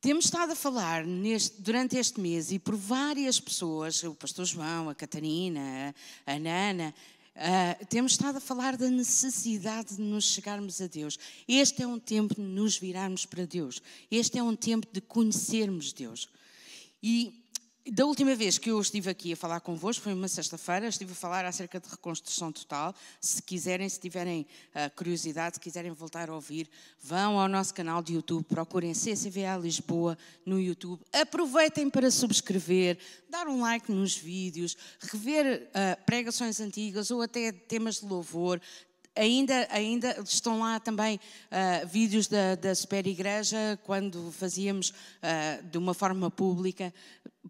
Temos estado a falar neste, durante este mês e por várias pessoas, o pastor João, a Catarina, a Nana, uh, temos estado a falar da necessidade de nos chegarmos a Deus. Este é um tempo de nos virarmos para Deus. Este é um tempo de conhecermos Deus. E da última vez que eu estive aqui a falar convosco, foi uma sexta-feira, estive a falar acerca de reconstrução total. Se quiserem, se tiverem uh, curiosidade, se quiserem voltar a ouvir, vão ao nosso canal de YouTube, procurem CCVA Lisboa no YouTube. Aproveitem para subscrever, dar um like nos vídeos, rever uh, pregações antigas ou até temas de louvor, ainda, ainda estão lá também uh, vídeos da, da Super Igreja, quando fazíamos uh, de uma forma pública.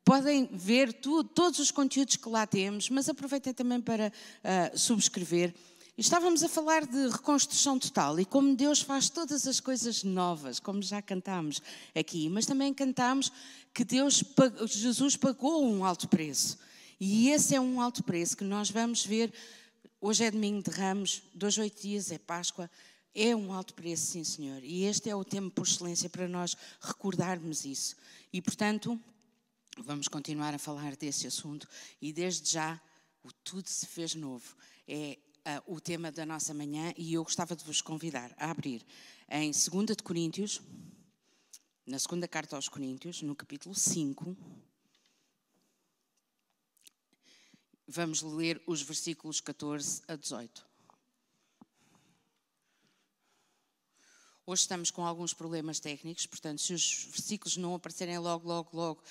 Podem ver tudo, todos os conteúdos que lá temos, mas aproveitem também para uh, subscrever. Estávamos a falar de reconstrução total e como Deus faz todas as coisas novas, como já cantámos aqui, mas também cantámos que Deus, Jesus pagou um alto preço. E esse é um alto preço que nós vamos ver Hoje é domingo de ramos, dois, oito dias é Páscoa. É um alto preço, sim, senhor. E este é o tempo por excelência para nós recordarmos isso. E, portanto, vamos continuar a falar desse assunto. E desde já, o tudo se fez novo. É uh, o tema da nossa manhã e eu gostava de vos convidar a abrir em 2 de Coríntios, na segunda carta aos Coríntios, no capítulo 5. Vamos ler os versículos 14 a 18. Hoje estamos com alguns problemas técnicos, portanto, se os versículos não aparecerem logo, logo, logo,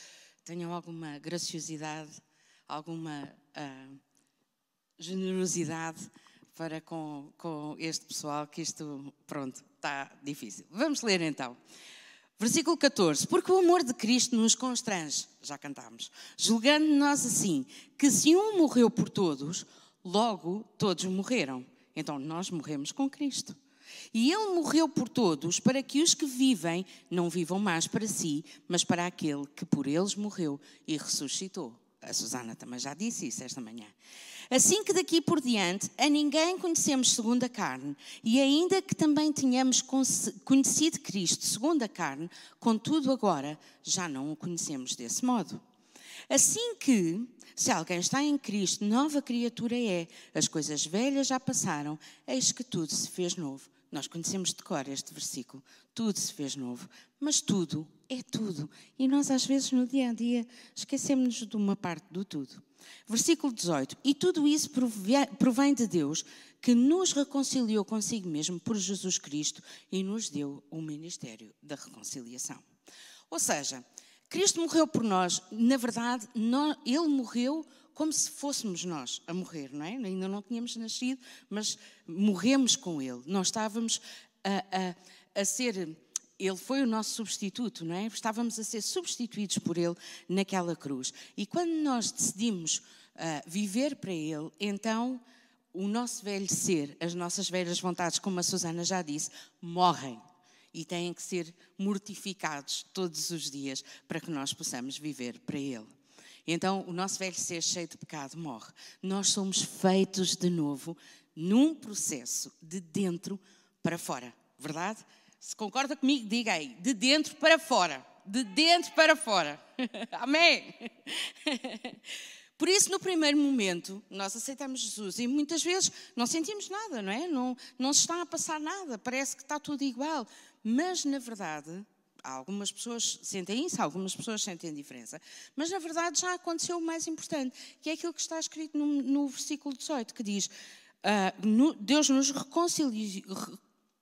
tenham alguma graciosidade, alguma uh, generosidade para com, com este pessoal, que isto, pronto, está difícil. Vamos ler então. Versículo 14: Porque o amor de Cristo nos constrange, já cantámos, julgando nós assim, que se um morreu por todos, logo todos morreram. Então nós morremos com Cristo. E Ele morreu por todos, para que os que vivem não vivam mais para si, mas para aquele que por eles morreu e ressuscitou. A Susana também já disse isso esta manhã. Assim que daqui por diante a ninguém conhecemos segundo a carne, e ainda que também tenhamos conhecido Cristo segundo a carne, contudo agora já não o conhecemos desse modo. Assim que, se alguém está em Cristo, nova criatura é, as coisas velhas já passaram, eis que tudo se fez novo. Nós conhecemos de cor este versículo. Tudo se fez novo, mas tudo é tudo. E nós, às vezes, no dia a dia, esquecemos de uma parte do tudo. Versículo 18: E tudo isso provém de Deus, que nos reconciliou consigo mesmo por Jesus Cristo e nos deu o ministério da reconciliação. Ou seja, Cristo morreu por nós, na verdade, Ele morreu como se fôssemos nós a morrer, não é? Ainda não tínhamos nascido, mas morremos com Ele. Nós estávamos a, a, a ser ele foi o nosso substituto, não é? Estávamos a ser substituídos por Ele naquela cruz. E quando nós decidimos uh, viver para Ele, então o nosso velho ser, as nossas velhas vontades, como a Susana já disse, morrem e têm que ser mortificados todos os dias para que nós possamos viver para Ele. Então, o nosso velho ser cheio de pecado morre. Nós somos feitos de novo num processo de dentro para fora, verdade? Se concorda comigo, diga aí, de dentro para fora. De dentro para fora. Amém? Por isso, no primeiro momento, nós aceitamos Jesus e muitas vezes não sentimos nada, não é? Não, não se está a passar nada, parece que está tudo igual. Mas, na verdade, algumas pessoas sentem isso, algumas pessoas sentem diferença. Mas, na verdade, já aconteceu o mais importante, que é aquilo que está escrito no, no versículo 18, que diz: uh, no, Deus nos reconciliou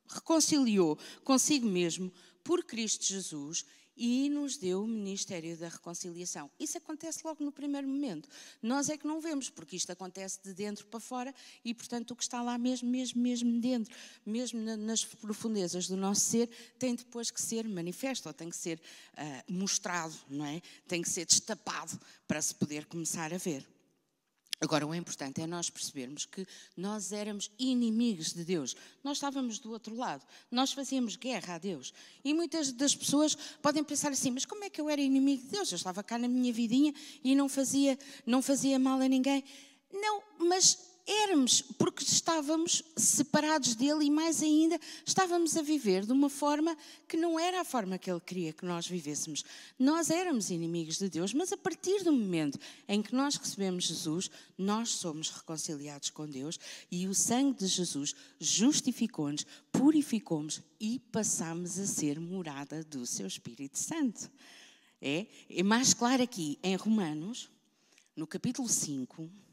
reconciliou consigo mesmo por Cristo Jesus e nos deu o ministério da reconciliação. Isso acontece logo no primeiro momento. Nós é que não vemos, porque isto acontece de dentro para fora e, portanto, o que está lá mesmo, mesmo, mesmo dentro, mesmo nas profundezas do nosso ser, tem depois que ser manifesto, ou tem que ser uh, mostrado, não é? Tem que ser destapado para se poder começar a ver. Agora, o importante é nós percebermos que nós éramos inimigos de Deus. Nós estávamos do outro lado. Nós fazíamos guerra a Deus. E muitas das pessoas podem pensar assim: mas como é que eu era inimigo de Deus? Eu estava cá na minha vidinha e não fazia, não fazia mal a ninguém. Não, mas éramos, porque estávamos separados dele e mais ainda, estávamos a viver de uma forma que não era a forma que ele queria que nós vivêssemos. Nós éramos inimigos de Deus, mas a partir do momento em que nós recebemos Jesus, nós somos reconciliados com Deus e o sangue de Jesus justificou-nos, purificou-nos e passamos a ser morada do seu Espírito Santo. É, é mais claro aqui em Romanos, no capítulo 5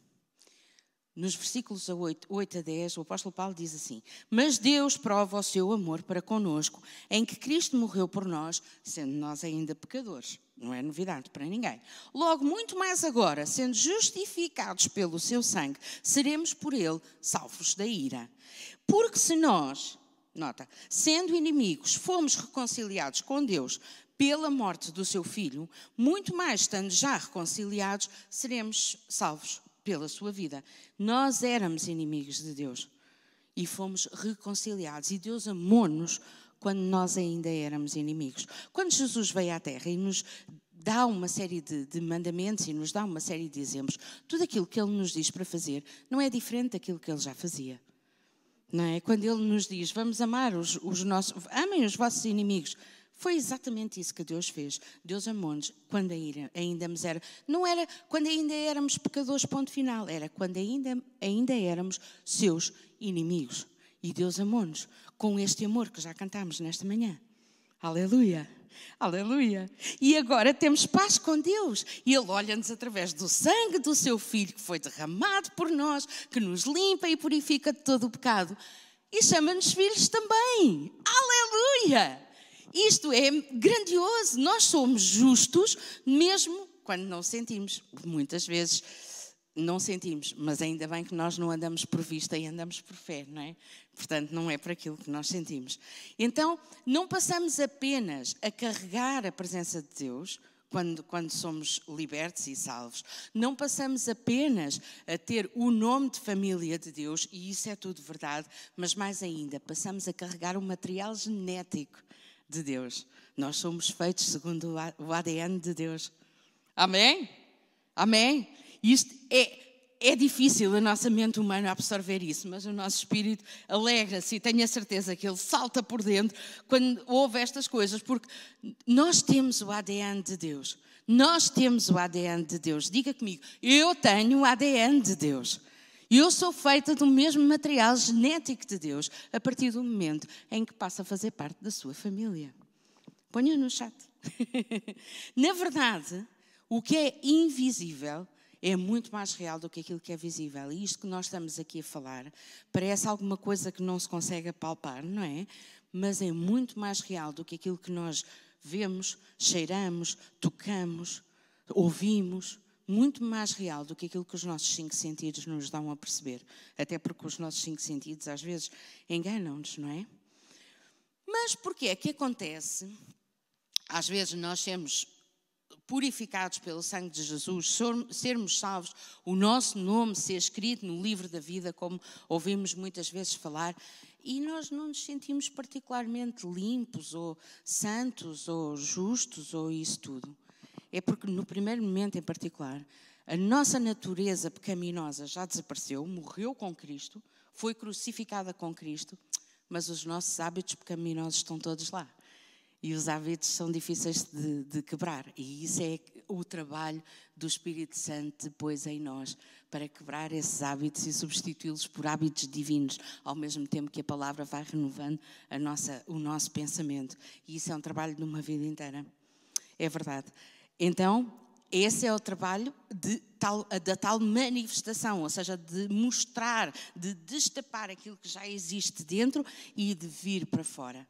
nos versículos 8, 8 a 10, o apóstolo Paulo diz assim: Mas Deus prova o seu amor para conosco, em que Cristo morreu por nós, sendo nós ainda pecadores. Não é novidade para ninguém. Logo, muito mais agora, sendo justificados pelo seu sangue, seremos por ele salvos da ira. Porque se nós, nota, sendo inimigos, fomos reconciliados com Deus pela morte do seu filho, muito mais estando já reconciliados, seremos salvos pela sua vida. Nós éramos inimigos de Deus e fomos reconciliados. E Deus amou-nos quando nós ainda éramos inimigos. Quando Jesus veio à Terra e nos dá uma série de, de, mandamentos e nos dá uma série de exemplos, tudo aquilo que Ele nos diz para fazer não é diferente daquilo que Ele já fazia. Não é? Quando Ele nos diz, vamos amar os, os nossos, amem os vossos inimigos, foi exatamente isso que Deus fez. Deus amou-nos quando ainda, era. Não era quando ainda éramos pecadores, ponto final. Era quando ainda, ainda éramos seus inimigos. E Deus amou-nos com este amor que já cantamos nesta manhã. Aleluia! Aleluia! E agora temos paz com Deus. E Ele olha-nos através do sangue do seu Filho que foi derramado por nós, que nos limpa e purifica de todo o pecado. E chama-nos filhos também. Aleluia! Isto é grandioso. Nós somos justos mesmo quando não sentimos. Muitas vezes não sentimos, mas ainda bem que nós não andamos por vista e andamos por fé, não é? Portanto, não é por aquilo que nós sentimos. Então, não passamos apenas a carregar a presença de Deus, quando, quando, somos libertos e salvos. Não passamos apenas a ter o nome de família de Deus, e isso é tudo verdade, mas mais ainda, passamos a carregar o material genético de Deus. Nós somos feitos segundo o ADN de Deus. Amém? Amém? Isto é, é difícil a nossa mente humana absorver isso, mas o nosso espírito alegra-se e tenho a certeza que ele salta por dentro quando ouve estas coisas, porque nós temos o ADN de Deus. Nós temos o ADN de Deus. Diga comigo, eu tenho o ADN de Deus. Eu sou feita do mesmo material genético de Deus a partir do momento em que passa a fazer parte da sua família. Ponha no chat. Na verdade, o que é invisível é muito mais real do que aquilo que é visível. E isto que nós estamos aqui a falar parece alguma coisa que não se consegue apalpar, não é? Mas é muito mais real do que aquilo que nós vemos, cheiramos, tocamos, ouvimos muito mais real do que aquilo que os nossos cinco sentidos nos dão a perceber. Até porque os nossos cinco sentidos às vezes enganam-nos, não é? Mas porquê é que acontece? Às vezes nós sermos purificados pelo sangue de Jesus, sermos salvos, o nosso nome ser escrito no livro da vida, como ouvimos muitas vezes falar, e nós não nos sentimos particularmente limpos ou santos ou justos ou isso tudo é porque no primeiro momento em particular, a nossa natureza pecaminosa já desapareceu, morreu com Cristo, foi crucificada com Cristo, mas os nossos hábitos pecaminosos estão todos lá. E os hábitos são difíceis de, de, quebrar. E isso é o trabalho do Espírito Santo depois em nós, para quebrar esses hábitos e substituí-los por hábitos divinos, ao mesmo tempo que a palavra vai renovando nossa, o nosso pensamento. E isso é um trabalho de uma vida inteira. É verdade. Então, esse é o trabalho tal, da tal manifestação, ou seja, de mostrar, de destapar aquilo que já existe dentro e de vir para fora.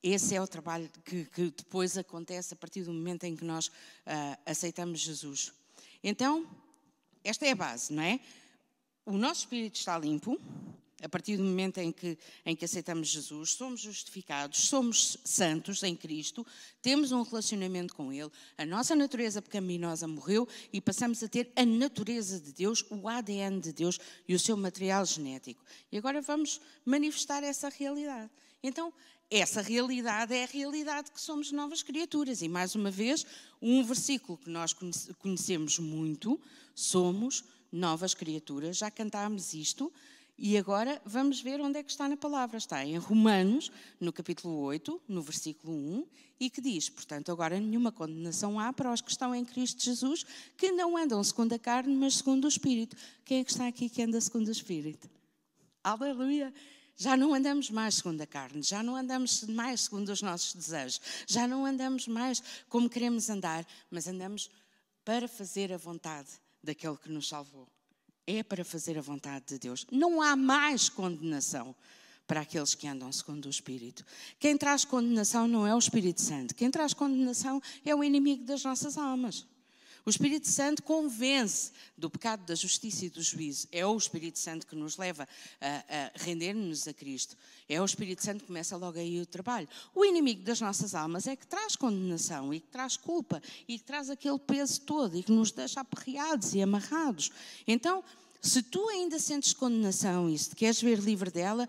Esse é o trabalho que, que depois acontece a partir do momento em que nós uh, aceitamos Jesus. Então, esta é a base, não é? O nosso espírito está limpo, a partir do momento em que, em que aceitamos Jesus, somos justificados, somos santos em Cristo, temos um relacionamento com Ele, a nossa natureza pecaminosa morreu e passamos a ter a natureza de Deus, o ADN de Deus e o seu material genético. E agora vamos manifestar essa realidade. Então, essa realidade é a realidade que somos novas criaturas. E mais uma vez, um versículo que nós conhecemos muito: somos novas criaturas, já cantámos isto, e agora vamos ver onde é que está na palavra. Está em Romanos, no capítulo 8, no versículo 1, e que diz: Portanto, agora nenhuma condenação há para os que estão em Cristo Jesus, que não andam segundo a carne, mas segundo o Espírito. Quem é que está aqui que anda segundo o Espírito? Aleluia! Já não andamos mais segundo a carne, já não andamos mais segundo os nossos desejos, já não andamos mais como queremos andar, mas andamos para fazer a vontade daquele que nos salvou. É para fazer a vontade de Deus. Não há mais condenação para aqueles que andam segundo o Espírito. Quem traz condenação não é o Espírito Santo, quem traz condenação é o inimigo das nossas almas. O Espírito Santo convence do pecado, da justiça e do juízo. É o Espírito Santo que nos leva a, a render-nos a Cristo. É o Espírito Santo que começa logo aí o trabalho. O inimigo das nossas almas é que traz condenação e que traz culpa e que traz aquele peso todo e que nos deixa aperreados e amarrados. Então, se tu ainda sentes condenação e se queres ver livre dela,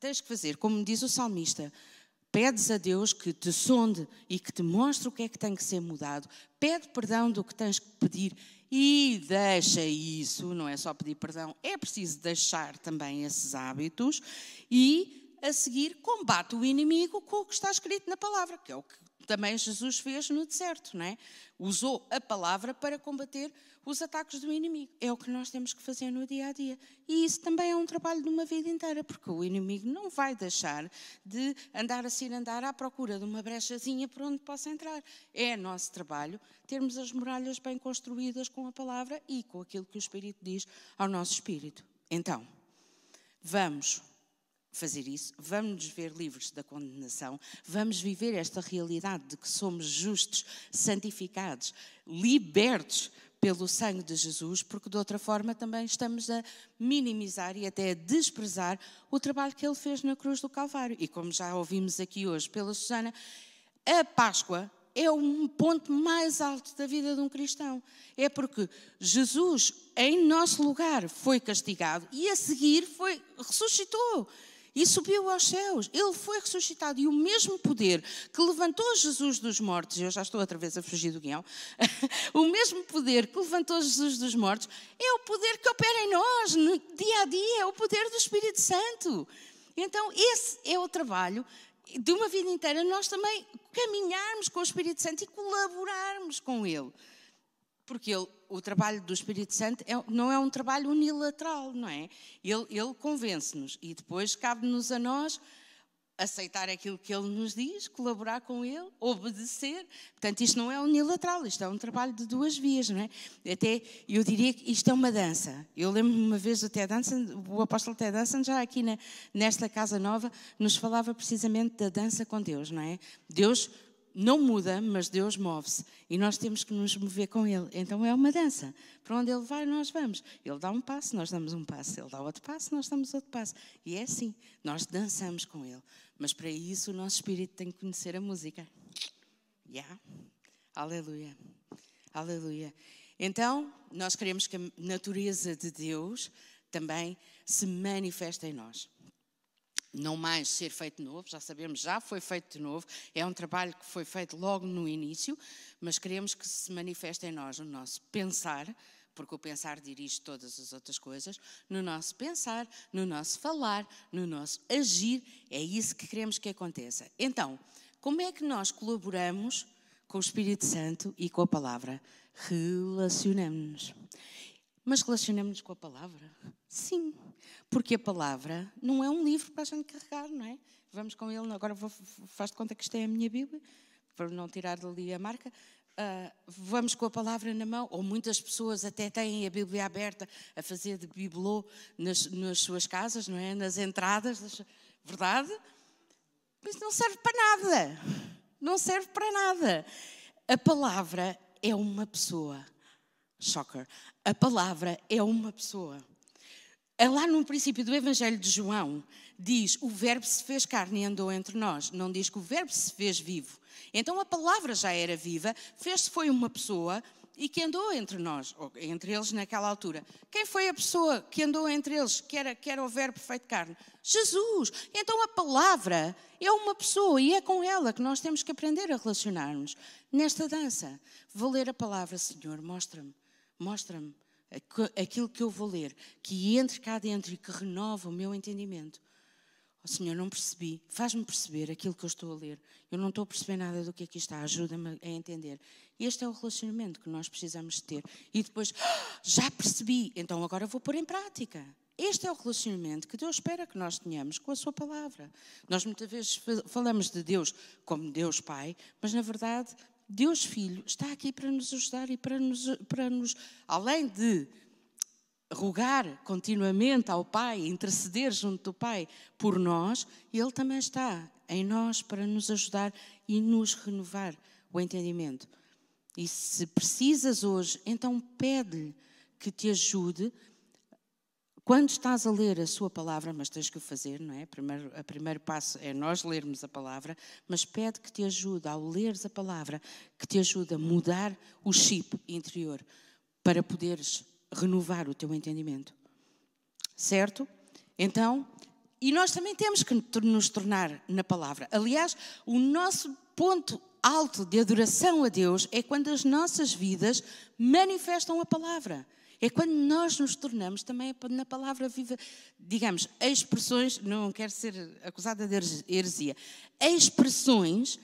tens que fazer, como diz o salmista, pedes a Deus que te sonde e que te mostre o que é que tem que ser mudado, pede perdão do que tens que pedir e deixa isso, não é só pedir perdão, é preciso deixar também esses hábitos e a seguir combate o inimigo com o que está escrito na palavra, que é o que também Jesus fez no deserto, não é? Usou a palavra para combater os ataques do inimigo. É o que nós temos que fazer no dia a dia. E isso também é um trabalho de uma vida inteira, porque o inimigo não vai deixar de andar assim, andar à procura de uma brechazinha por onde possa entrar. É nosso trabalho termos as muralhas bem construídas com a palavra e com aquilo que o Espírito diz ao nosso espírito. Então, vamos fazer isso, vamos nos ver livres da condenação, vamos viver esta realidade de que somos justos, santificados, libertos pelo sangue de Jesus, porque de outra forma também estamos a minimizar e até a desprezar o trabalho que ele fez na cruz do Calvário. E como já ouvimos aqui hoje pela Susana, a Páscoa é um ponto mais alto da vida de um cristão. É porque Jesus, em nosso lugar, foi castigado e a seguir foi ressuscitou e subiu aos céus. Ele foi ressuscitado e o mesmo poder que levantou Jesus dos mortos, eu já estou outra vez a fugir do guião, o mesmo poder que levantou Jesus dos mortos é o poder que opera em nós, no dia a dia, é o poder do Espírito Santo. Então, esse é o trabalho de uma vida inteira, nós também caminharmos com o Espírito Santo e colaborarmos com Ele. Porque ele, o trabalho do Espírito Santo é, não é um trabalho unilateral, não é? Ele, ele convence-nos e depois cabe-nos a nós aceitar aquilo que ele nos diz, colaborar com ele, obedecer. Portanto, isto não é unilateral, isto é um trabalho de duas vias, não é? Até eu diria que isto é uma dança. Eu lembro-me uma vez do Ted Danson, o apóstolo Ted Danson, já aqui na, nesta casa nova, nos falava precisamente da dança com Deus, não é? Deus não muda, mas Deus move-se e nós temos que nos mover com Ele. Então é uma dança. Para onde Ele vai, nós vamos. Ele dá um passo, nós damos um passo. Ele dá outro passo, nós damos outro passo. E é assim, nós dançamos com Ele. Mas para isso o nosso espírito tem que conhecer a música. Yeah. Aleluia. Aleluia. Então, nós queremos que a natureza de Deus também se manifeste em nós não mais ser feito novo, já sabemos, já foi feito de novo, é um trabalho que foi feito logo no início, mas queremos que se manifeste em nós, no nosso pensar, porque o pensar dirige todas as outras coisas, no nosso pensar, no nosso falar, no nosso agir, é isso que queremos que aconteça. Então, como é que nós colaboramos com o Espírito Santo e com a palavra? Relacionamos-nos. Mas relacionamos-nos com a palavra? Sim, porque a palavra não é um livro para a gente carregar, não é? Vamos com ele, agora vou, faz de conta que isto é a minha Bíblia, para não tirar dali a marca. Uh, vamos com a palavra na mão, ou muitas pessoas até têm a Bíblia aberta a fazer de bibelô nas, nas suas casas, não é? Nas entradas, verdade? Mas não serve para nada. Não serve para nada. A palavra é uma pessoa. Shocker. A palavra é uma pessoa. É lá no princípio do Evangelho de João, diz: o Verbo se fez carne e andou entre nós. Não diz que o Verbo se fez vivo. Então a palavra já era viva, fez-se foi uma pessoa e que andou entre nós, ou entre eles naquela altura. Quem foi a pessoa que andou entre eles, que era, que era o Verbo feito carne? Jesus. Então a palavra é uma pessoa e é com ela que nós temos que aprender a relacionar-nos nesta dança. Vou ler a palavra, Senhor, mostra-me, mostra-me aquilo que eu vou ler, que entre cá dentro e que renova o meu entendimento. Oh, Senhor, não percebi. Faz-me perceber aquilo que eu estou a ler. Eu não estou a perceber nada do que aqui está. Ajuda-me a entender. Este é o relacionamento que nós precisamos ter. E depois, ah, já percebi, então agora vou pôr em prática. Este é o relacionamento que Deus espera que nós tenhamos com a Sua palavra. Nós muitas vezes falamos de Deus como Deus Pai, mas na verdade, Deus Filho está aqui para nos ajudar e para nos, para nos além de rogar continuamente ao Pai, interceder junto do Pai por nós, Ele também está em nós para nos ajudar e nos renovar o entendimento. E se precisas hoje, então pede-lhe que te ajude. Quando estás a ler a sua palavra, mas tens que o fazer, não é? Primeiro, o primeiro passo é nós lermos a palavra, mas pede que te ajude, ao leres a palavra, que te ajude a mudar o chip interior para poderes renovar o teu entendimento. Certo? Então, e nós também temos que nos tornar na palavra. Aliás, o nosso ponto alto de adoração a Deus é quando as nossas vidas manifestam a palavra. É quando nós nos tornamos também na palavra viva, digamos, expressões, não quero ser acusada de heresia, expressões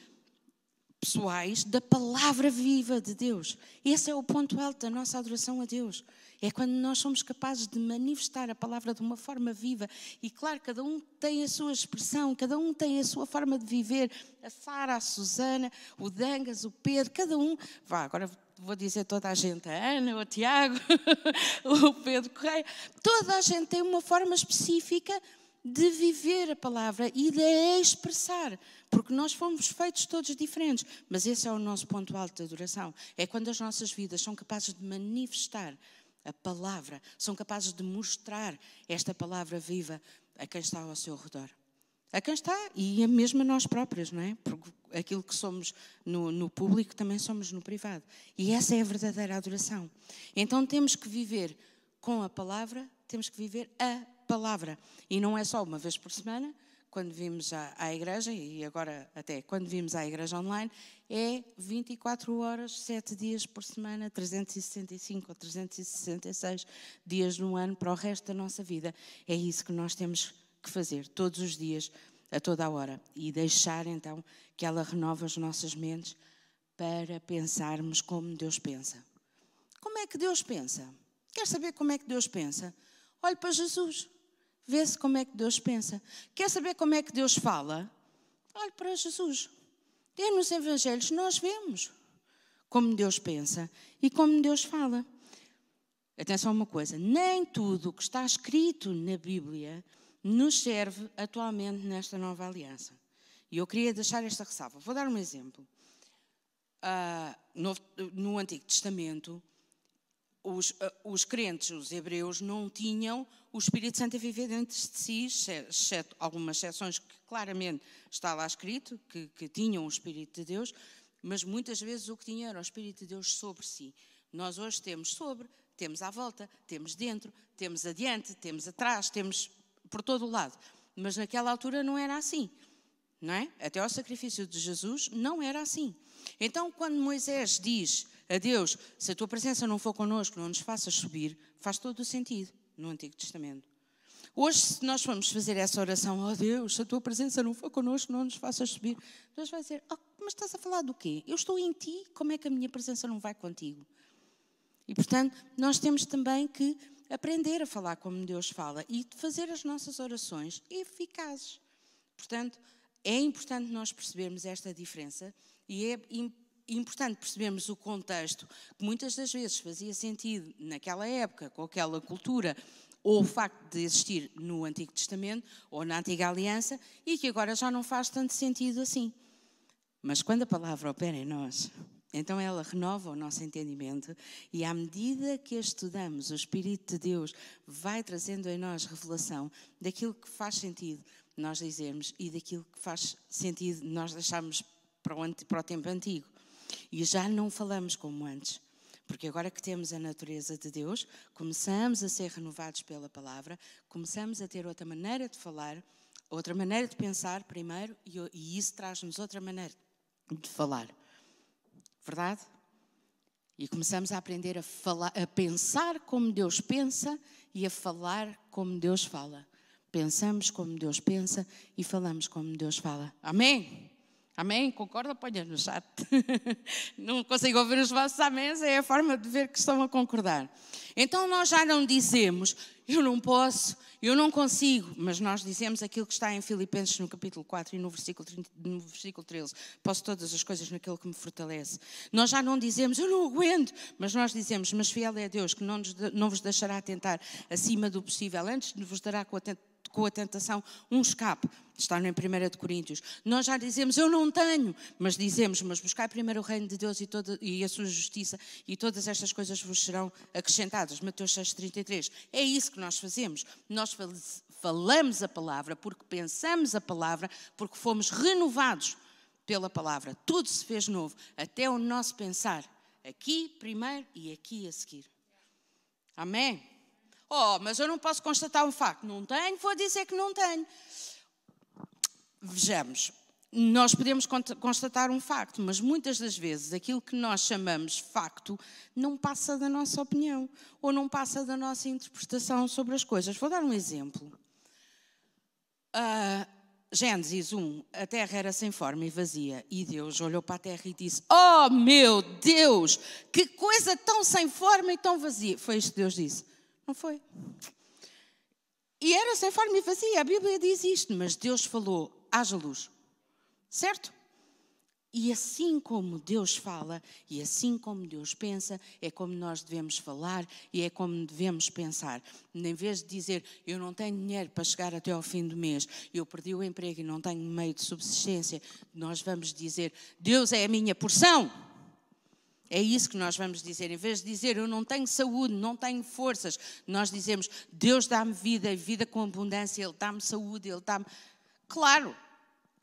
pessoais da palavra viva de Deus. Esse é o ponto alto da nossa adoração a Deus. É quando nós somos capazes de manifestar a palavra de uma forma viva. E claro, cada um tem a sua expressão, cada um tem a sua forma de viver. A Sara, a Susana, o Dangas, o Pedro, cada um. Vá, agora vou dizer toda a gente, a Ana, o Tiago, o Pedro Correia. Toda a gente tem uma forma específica de viver a palavra e de a expressar, porque nós fomos feitos todos diferentes, mas esse é o nosso ponto alto de adoração. É quando as nossas vidas são capazes de manifestar a palavra, são capazes de mostrar esta palavra viva a quem está ao seu redor. A quem está e a mesmo a nós próprios, não é? Porque aquilo que somos no, no público também somos no privado. E essa é a verdadeira adoração. Então temos que viver com a palavra, temos que viver a palavra. E não é só uma vez por semana, quando vimos à, à igreja, e agora até quando vimos à igreja online, é 24 horas, 7 dias por semana, 365 ou 366 dias no ano para o resto da nossa vida. É isso que nós temos que fazer todos os dias, a toda a hora. E deixar então que ela renova as nossas mentes para pensarmos como Deus pensa. Como é que Deus pensa? Quer saber como é que Deus pensa? Olhe para Jesus. Vê-se como é que Deus pensa. Quer saber como é que Deus fala? Olhe para Jesus. E nos Evangelhos nós vemos como Deus pensa e como Deus fala. Atenção a uma coisa: nem tudo o que está escrito na Bíblia nos serve atualmente nesta nova aliança. E eu queria deixar esta ressalva. Vou dar um exemplo. Uh, no, no Antigo Testamento, os, uh, os crentes, os hebreus, não tinham o Espírito Santo a viver dentro de si, exceto algumas exceções que claramente está lá escrito, que, que tinham o Espírito de Deus, mas muitas vezes o que tinham era o Espírito de Deus sobre si. Nós hoje temos sobre, temos à volta, temos dentro, temos adiante, temos atrás, temos por todo o lado. Mas naquela altura não era assim, não é? Até ao sacrifício de Jesus não era assim. Então, quando Moisés diz a Deus: Se a tua presença não for connosco, não nos faças subir, faz todo o sentido no Antigo Testamento. Hoje, se nós formos fazer essa oração, oh Deus, se a tua presença não for connosco, não nos faças subir, Deus vai dizer: oh, Mas estás a falar do quê? Eu estou em ti, como é que a minha presença não vai contigo? E portanto, nós temos também que aprender a falar como Deus fala e fazer as nossas orações eficazes. Portanto, é importante nós percebermos esta diferença e é importante percebermos o contexto, que muitas das vezes fazia sentido naquela época, com aquela cultura, ou o facto de existir no Antigo Testamento ou na Antiga Aliança, e que agora já não faz tanto sentido assim. Mas quando a palavra opera em nós, então ela renova o nosso entendimento e à medida que a estudamos, o Espírito de Deus vai trazendo em nós revelação daquilo que faz sentido nós dizermos e daquilo que faz sentido nós deixarmos para o, para o tempo antigo. E já não falamos como antes. Porque agora que temos a natureza de Deus, começamos a ser renovados pela palavra, começamos a ter outra maneira de falar, outra maneira de pensar primeiro, e isso traz-nos outra maneira de falar. Verdade? E começamos a aprender a, falar, a pensar como Deus pensa e a falar como Deus fala. Pensamos como Deus pensa e falamos como Deus fala. Amém? Amém? Concorda? Ponha no chat. Não consigo ouvir os vossos améns, é a forma de ver que estão a concordar. Então nós já não dizemos, eu não posso, eu não consigo, mas nós dizemos aquilo que está em Filipenses no capítulo 4 e no versículo, 30, no versículo 13. Posso todas as coisas naquele que me fortalece. Nós já não dizemos, eu não aguento, mas nós dizemos, mas fiel é Deus que não, nos, não vos deixará tentar acima do possível, antes vos dará com a com a tentação um escape. Está no 1 Coríntios. Nós já dizemos, eu não tenho, mas dizemos, mas buscai primeiro o reino de Deus e, toda, e a sua justiça e todas estas coisas vos serão acrescentadas. Mateus 6,33. É isso que nós fazemos. Nós falamos a palavra porque pensamos a palavra, porque fomos renovados pela palavra. Tudo se fez novo, até o nosso pensar. Aqui primeiro e aqui a seguir. Amém? Oh, mas eu não posso constatar um facto. Não tenho, vou dizer que não tenho. Vejamos, nós podemos constatar um facto, mas muitas das vezes aquilo que nós chamamos facto não passa da nossa opinião ou não passa da nossa interpretação sobre as coisas. Vou dar um exemplo. Uh, Gênesis 1, a terra era sem forma e vazia, e Deus olhou para a terra e disse: Oh meu Deus, que coisa tão sem forma e tão vazia. Foi isto que Deus disse. Não foi. E era sem forma e vazia. A Bíblia diz isto, mas Deus falou: haja luz. Certo? E assim como Deus fala, e assim como Deus pensa, é como nós devemos falar e é como devemos pensar. Em vez de dizer, eu não tenho dinheiro para chegar até ao fim do mês, eu perdi o emprego e não tenho meio de subsistência, nós vamos dizer, Deus é a minha porção. É isso que nós vamos dizer. Em vez de dizer eu não tenho saúde, não tenho forças, nós dizemos Deus dá-me vida e vida com abundância, Ele dá-me saúde, Ele dá-me. Claro,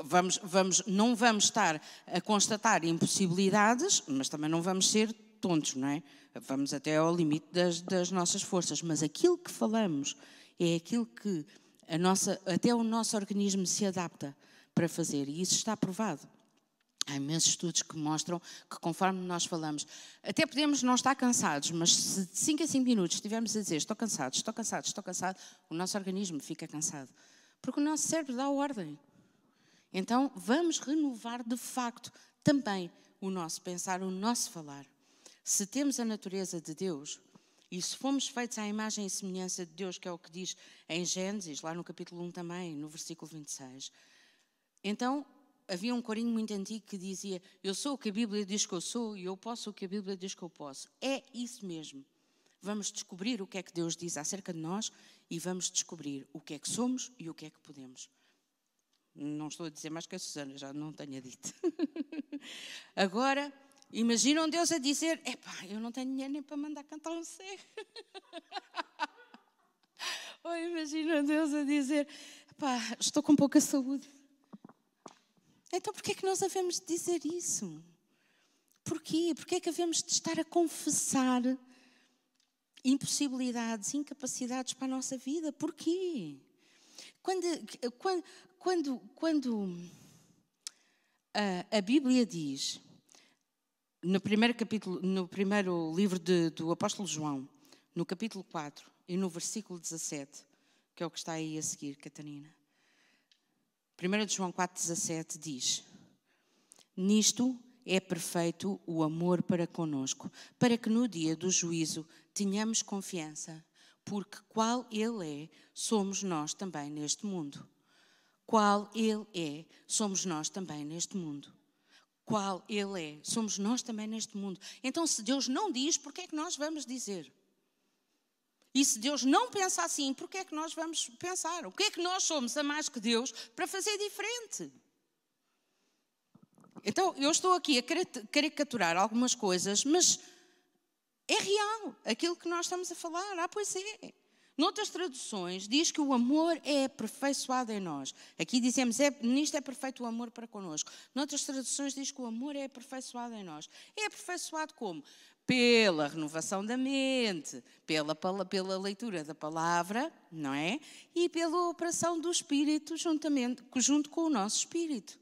vamos, vamos, não vamos estar a constatar impossibilidades, mas também não vamos ser tontos, não é? Vamos até ao limite das, das nossas forças, mas aquilo que falamos é aquilo que a nossa, até o nosso organismo se adapta para fazer, e isso está provado. Há imensos estudos que mostram que conforme nós falamos, até podemos não estar cansados, mas se de 5 a 5 minutos estivermos a dizer estou cansado, estou cansado, estou cansado, o nosso organismo fica cansado. Porque o nosso cérebro dá ordem. Então vamos renovar de facto também o nosso pensar, o nosso falar. Se temos a natureza de Deus e se fomos feitos à imagem e semelhança de Deus, que é o que diz em Gênesis, lá no capítulo 1 também, no versículo 26, então havia um corinho muito antigo que dizia: Eu sou o que a Bíblia diz que eu sou e eu posso o que a Bíblia diz que eu posso. É isso mesmo. Vamos descobrir o que é que Deus diz acerca de nós e vamos descobrir o que é que somos e o que é que podemos. Não estou a dizer mais que a Susana, já não tenha dito. Agora, imaginam Deus a dizer: Epá, eu não tenho dinheiro nem para mandar cantar um cego. Ou imaginam Deus a dizer: Epá, estou com pouca saúde então porquê é que nós havemos de dizer isso? Porquê? Porquê é que havemos de estar a confessar impossibilidades, incapacidades para a nossa vida? Porquê? Quando, quando, quando, quando a, a, Bíblia diz, no primeiro capítulo, no primeiro livro de, do apóstolo João, no capítulo 4 e no versículo 17, que é o que está aí a seguir, Catarina. 1 João 4,17 diz: Nisto é perfeito o amor para conosco, para que no dia do juízo tenhamos confiança, porque qual Ele é, somos nós também neste mundo. Qual Ele é, somos nós também neste mundo. Qual Ele é, somos nós também neste mundo. Então, se Deus não diz, por que é que nós vamos dizer? E se Deus não pensa assim, por que é que nós vamos pensar? O que é que nós somos a mais que Deus para fazer diferente? Então, eu estou aqui a caricaturar algumas coisas, mas é real aquilo que nós estamos a falar. Ah, pois é. Noutras traduções diz que o amor é aperfeiçoado em nós. Aqui dizemos, é, nisto é perfeito o amor para connosco. Noutras traduções diz que o amor é aperfeiçoado em nós. É aperfeiçoado como? Pela renovação da mente, pela, pela leitura da palavra, não é? E pela operação do Espírito juntamente, junto com o nosso Espírito.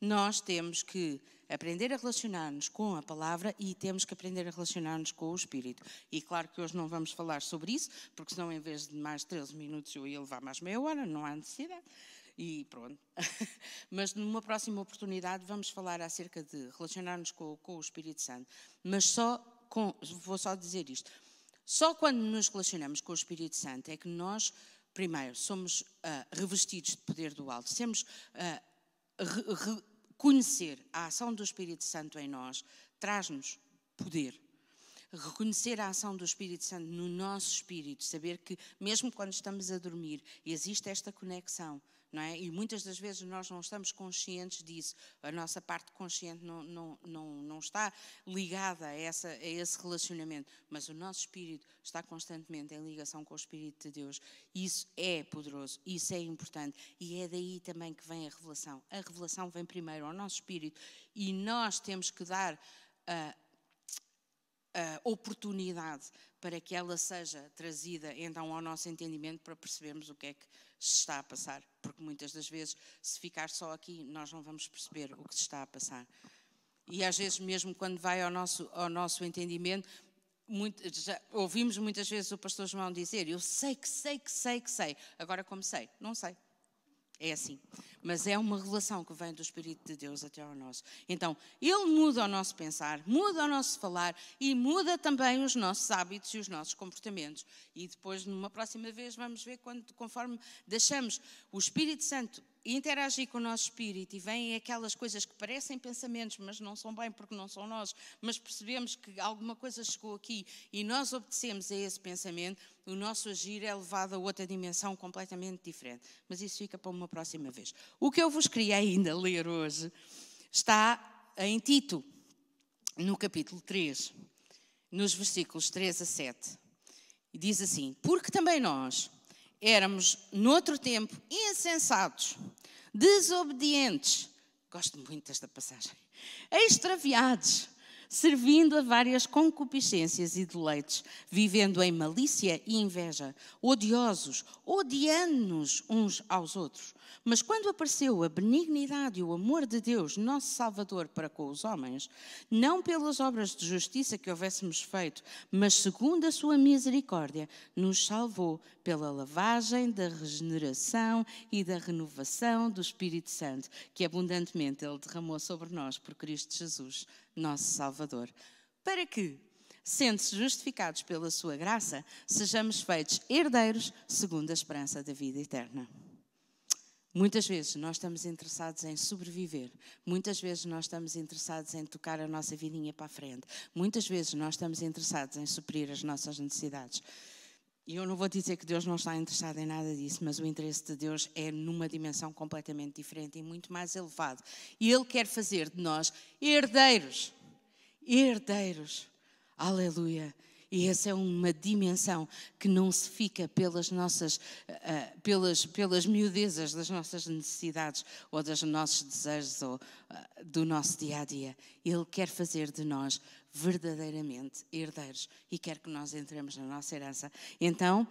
Nós temos que aprender a relacionar-nos com a palavra e temos que aprender a relacionar-nos com o Espírito. E claro que hoje não vamos falar sobre isso, porque senão em vez de mais 13 minutos eu ia levar mais meia hora, não há necessidade. E pronto. Mas numa próxima oportunidade vamos falar acerca de relacionar-nos com, com o Espírito Santo. Mas só com, vou só dizer isto, só quando nos relacionamos com o Espírito Santo é que nós, primeiro, somos uh, revestidos de poder do alto, temos uh, a ação do Espírito Santo em nós, traz-nos poder. Reconhecer a ação do Espírito Santo no nosso espírito, saber que, mesmo quando estamos a dormir, existe esta conexão não é? E muitas das vezes nós não estamos conscientes disso. A nossa parte consciente não, não, não, não está ligada a, essa, a esse relacionamento, mas o nosso espírito está constantemente em ligação com o Espírito de Deus. Isso é poderoso, isso é importante e é daí também que vem a revelação. A revelação vem primeiro ao nosso espírito e nós temos que dar a oportunidade para que ela seja trazida então ao nosso entendimento para percebermos o que é que se está a passar, porque muitas das vezes, se ficar só aqui, nós não vamos perceber o que se está a passar. E às vezes, mesmo quando vai ao nosso, ao nosso entendimento, muito, já, ouvimos muitas vezes o pastor João dizer: Eu sei que sei, que sei, que sei. Agora, como sei? Não sei. É assim. Mas é uma relação que vem do Espírito de Deus até ao nosso. Então, Ele muda o nosso pensar, muda o nosso falar e muda também os nossos hábitos e os nossos comportamentos. E depois, numa próxima vez, vamos ver quando, conforme deixamos o Espírito Santo interagir com o nosso espírito e vêm aquelas coisas que parecem pensamentos, mas não são bem porque não são nós, mas percebemos que alguma coisa chegou aqui e nós obedecemos a esse pensamento, o nosso agir é levado a outra dimensão completamente diferente. Mas isso fica para uma próxima vez. O que eu vos queria ainda ler hoje está em Tito, no capítulo 3, nos versículos 3 a 7. E diz assim: Porque também nós éramos, noutro tempo, insensatos, desobedientes. Gosto muito desta passagem. Extraviados servindo a várias concupiscências e deleites, vivendo em malícia e inveja, odiosos, odiando-nos uns aos outros. Mas quando apareceu a benignidade e o amor de Deus, nosso Salvador, para com os homens, não pelas obras de justiça que houvéssemos feito, mas segundo a sua misericórdia, nos salvou pela lavagem da regeneração e da renovação do Espírito Santo, que abundantemente Ele derramou sobre nós por Cristo Jesus nosso Salvador, para que, sendo-se justificados pela sua graça, sejamos feitos herdeiros segundo a esperança da vida eterna. Muitas vezes nós estamos interessados em sobreviver, muitas vezes nós estamos interessados em tocar a nossa vidinha para a frente, muitas vezes nós estamos interessados em suprir as nossas necessidades. E eu não vou dizer que Deus não está interessado em nada disso, mas o interesse de Deus é numa dimensão completamente diferente e muito mais elevado. E Ele quer fazer de nós herdeiros. Herdeiros. Aleluia. E essa é uma dimensão que não se fica pelas nossas, uh, pelas, pelas miudezas das nossas necessidades ou dos nossos desejos ou uh, do nosso dia a dia. Ele quer fazer de nós verdadeiramente herdeiros e quer que nós entremos na nossa herança. Então,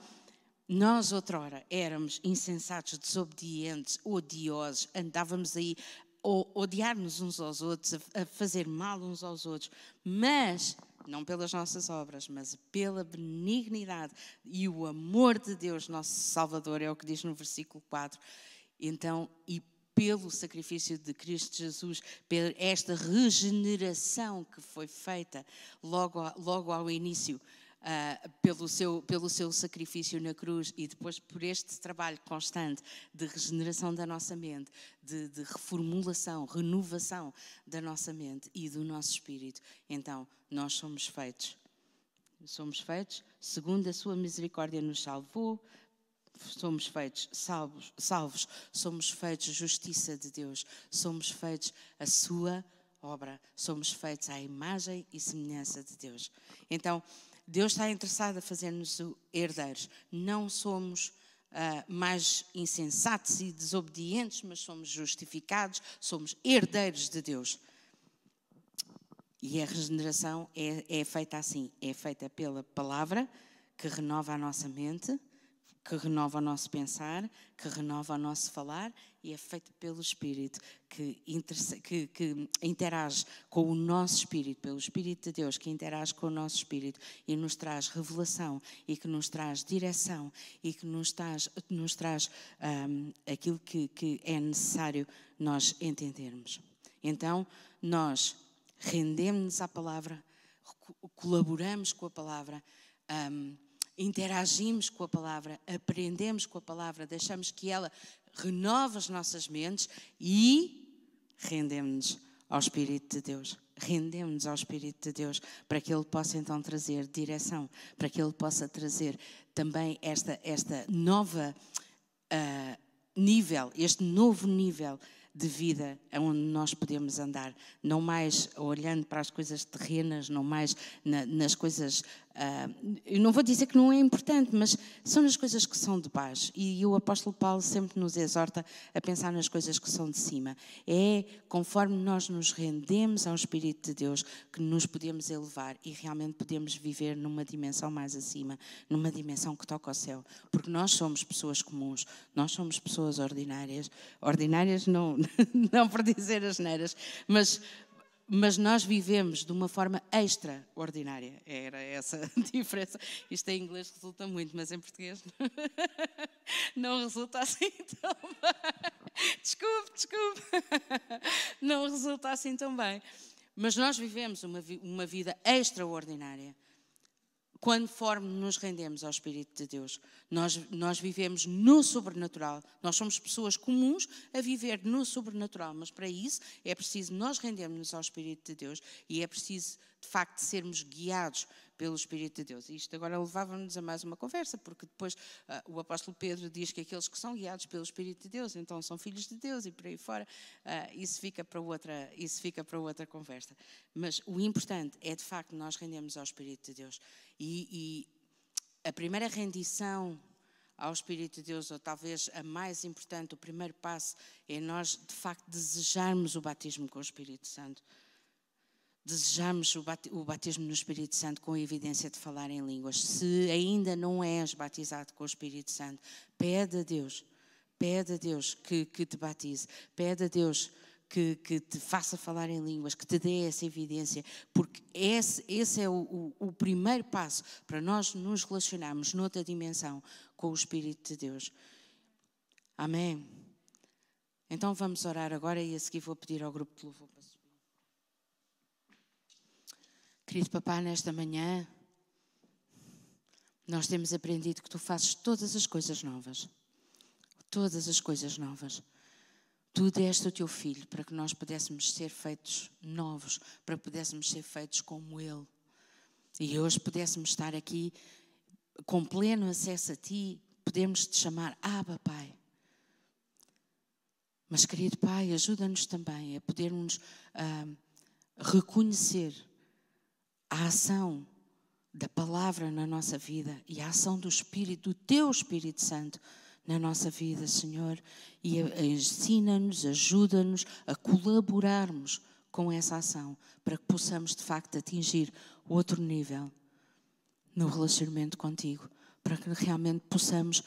nós outrora éramos insensatos, desobedientes, odiosos, andávamos aí a odiar-nos uns aos outros, a fazer mal uns aos outros, mas não pelas nossas obras, mas pela benignidade e o amor de Deus, nosso Salvador, é o que diz no versículo 4. Então, e pelo sacrifício de Cristo Jesus, por esta regeneração que foi feita logo, logo ao início, uh, pelo, seu, pelo seu sacrifício na cruz e depois por este trabalho constante de regeneração da nossa mente, de, de reformulação, renovação da nossa mente e do nosso espírito. Então, nós somos feitos. Somos feitos segundo a sua misericórdia nos salvou, somos feitos salvos, salvos, somos feitos justiça de Deus, somos feitos a sua obra, somos feitos à imagem e semelhança de Deus. Então, Deus está interessado a fazer-nos herdeiros. Não somos uh, mais insensatos e desobedientes, mas somos justificados, somos herdeiros de Deus. E a regeneração é, é feita assim: é feita pela palavra que renova a nossa mente que renova o nosso pensar, que renova o nosso falar e é feita pelo Espírito, que, que, que, interage com o nosso Espírito, pelo Espírito de Deus, que interage com o nosso Espírito e nos traz revelação e que nos traz direção e que nos traz, nos traz um, aquilo que, que é necessário nós entendermos. Então, nós rendemos-nos à palavra, colaboramos com a palavra. Um, interagimos com a palavra, aprendemos com a palavra, deixamos que ela renove as nossas mentes e rendemos-nos ao Espírito de Deus. Rendemos-nos ao Espírito de Deus para que Ele possa então trazer direção, para que Ele possa trazer também esta, esta nova uh, nível, este novo nível de vida onde nós podemos andar, não mais olhando para as coisas terrenas, não mais na, nas coisas Uh, eu não vou dizer que não é importante, mas são as coisas que são de baixo. E o apóstolo Paulo sempre nos exorta a pensar nas coisas que são de cima. É conforme nós nos rendemos ao Espírito de Deus que nos podemos elevar e realmente podemos viver numa dimensão mais acima, numa dimensão que toca ao céu. Porque nós somos pessoas comuns, nós somos pessoas ordinárias. Ordinárias não, não por dizer as neiras, mas mas nós vivemos de uma forma extraordinária. Era essa a diferença. Isto em inglês resulta muito, mas em português não resulta assim tão bem. Desculpe, desculpe. Não resulta assim tão bem. Mas nós vivemos uma, uma vida extraordinária conforme nos rendemos ao Espírito de Deus. Nós, nós vivemos no sobrenatural. Nós somos pessoas comuns a viver no sobrenatural, mas para isso é preciso nós rendermos ao Espírito de Deus e é preciso, de facto, sermos guiados pelo Espírito de Deus. E isto agora levava-nos a mais uma conversa, porque depois uh, o apóstolo Pedro diz que aqueles que são guiados pelo Espírito de Deus, então são filhos de Deus e por aí fora, uh, isso, fica para outra, isso fica para outra conversa. Mas o importante é, de facto, nós rendemos ao Espírito de Deus. E, e a primeira rendição ao Espírito de Deus, ou talvez a mais importante, o primeiro passo, é nós, de facto, desejarmos o batismo com o Espírito Santo desejamos o batismo no Espírito Santo com a evidência de falar em línguas. Se ainda não és batizado com o Espírito Santo, pede a Deus, pede a Deus que, que te batize, pede a Deus que, que, te faça falar em línguas, que te dê essa evidência, porque esse, esse é o, o, o primeiro passo para nós nos relacionarmos noutra dimensão com o Espírito de Deus. Amém? Então vamos orar agora e a seguir vou pedir ao grupo de louvor para Querido Papá, nesta manhã, nós temos aprendido que tu fazes todas as coisas novas. Todas as coisas novas. Tu deste o teu filho para que nós pudéssemos ser feitos novos, para que pudéssemos ser feitos como ele. E hoje pudéssemos estar aqui com pleno acesso a ti, podemos te chamar Abba, Pai. Mas, querido Pai, ajuda-nos também a podermos uh, reconhecer a ação da palavra na nossa vida e a ação do Espírito, do Teu Espírito Santo na nossa vida, Senhor, e ensina-nos, ajuda-nos a colaborarmos com essa ação para que possamos de facto atingir outro nível no relacionamento contigo, para que realmente possamos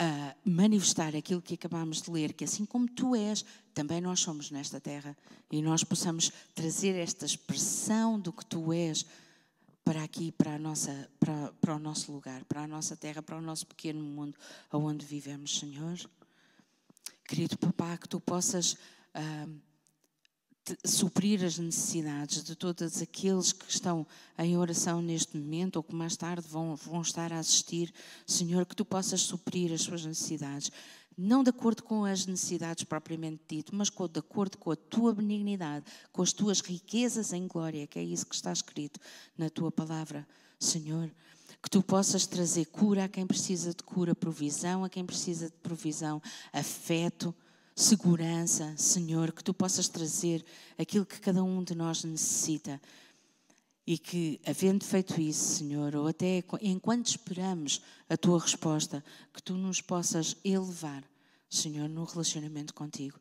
uh, manifestar aquilo que acabamos de ler, que assim como tu és, também nós somos nesta terra e nós possamos trazer esta expressão do que tu és para aqui, para, a nossa, para, para o nosso lugar, para a nossa terra, para o nosso pequeno mundo onde vivemos, Senhor. Querido Papá, que tu possas uh, suprir as necessidades de todos aqueles que estão em oração neste momento ou que mais tarde vão, vão estar a assistir. Senhor, que tu possas suprir as suas necessidades não de acordo com as necessidades propriamente dito, mas de acordo com a tua benignidade, com as tuas riquezas em glória, que é isso que está escrito na tua palavra, Senhor. Que tu possas trazer cura a quem precisa de cura, provisão a quem precisa de provisão, afeto, segurança, Senhor. Que tu possas trazer aquilo que cada um de nós necessita. E que, havendo feito isso, Senhor, ou até enquanto esperamos a tua resposta, que tu nos possas elevar, Senhor, no relacionamento contigo.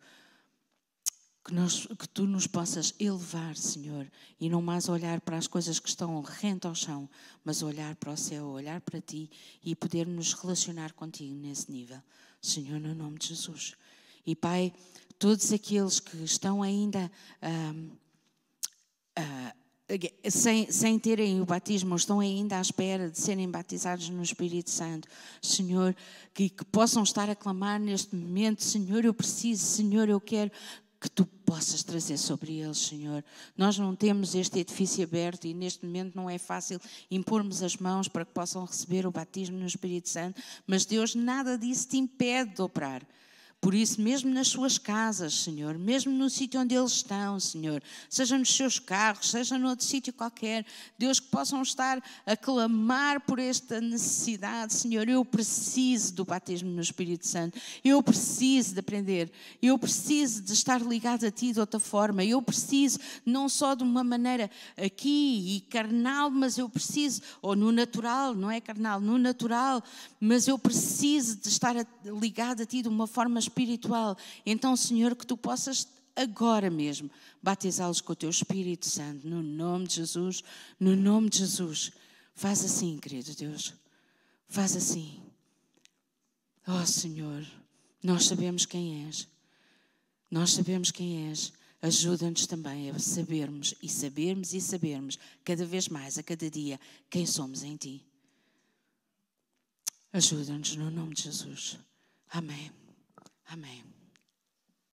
Que, nós, que tu nos possas elevar, Senhor, e não mais olhar para as coisas que estão rente ao chão, mas olhar para o céu, olhar para ti e poder nos relacionar contigo nesse nível. Senhor, no nome de Jesus. E Pai, todos aqueles que estão ainda. Um, uh, sem, sem terem o batismo, estão ainda à espera de serem batizados no Espírito Santo. Senhor, que, que possam estar a clamar neste momento: Senhor, eu preciso, Senhor, eu quero que tu possas trazer sobre eles, Senhor. Nós não temos este edifício aberto e neste momento não é fácil impormos as mãos para que possam receber o batismo no Espírito Santo, mas Deus nada disso te impede de operar. Por isso, mesmo nas suas casas, Senhor, mesmo no sítio onde eles estão, Senhor, seja nos seus carros, seja noutro sítio qualquer, Deus, que possam estar a clamar por esta necessidade, Senhor. Eu preciso do batismo no Espírito Santo, eu preciso de aprender, eu preciso de estar ligado a Ti de outra forma, eu preciso não só de uma maneira aqui e carnal, mas eu preciso, ou no natural, não é carnal, no natural, mas eu preciso de estar ligado a Ti de uma forma espiritual. Então, Senhor, que tu possas agora mesmo batizá-los com o teu Espírito Santo, no nome de Jesus, no nome de Jesus. Faz assim, querido Deus, faz assim. Oh Senhor, nós sabemos quem és, nós sabemos quem és. Ajuda-nos também a sabermos e sabermos e sabermos cada vez mais, a cada dia, quem somos em Ti. Ajuda-nos no nome de Jesus. Amém. Amém.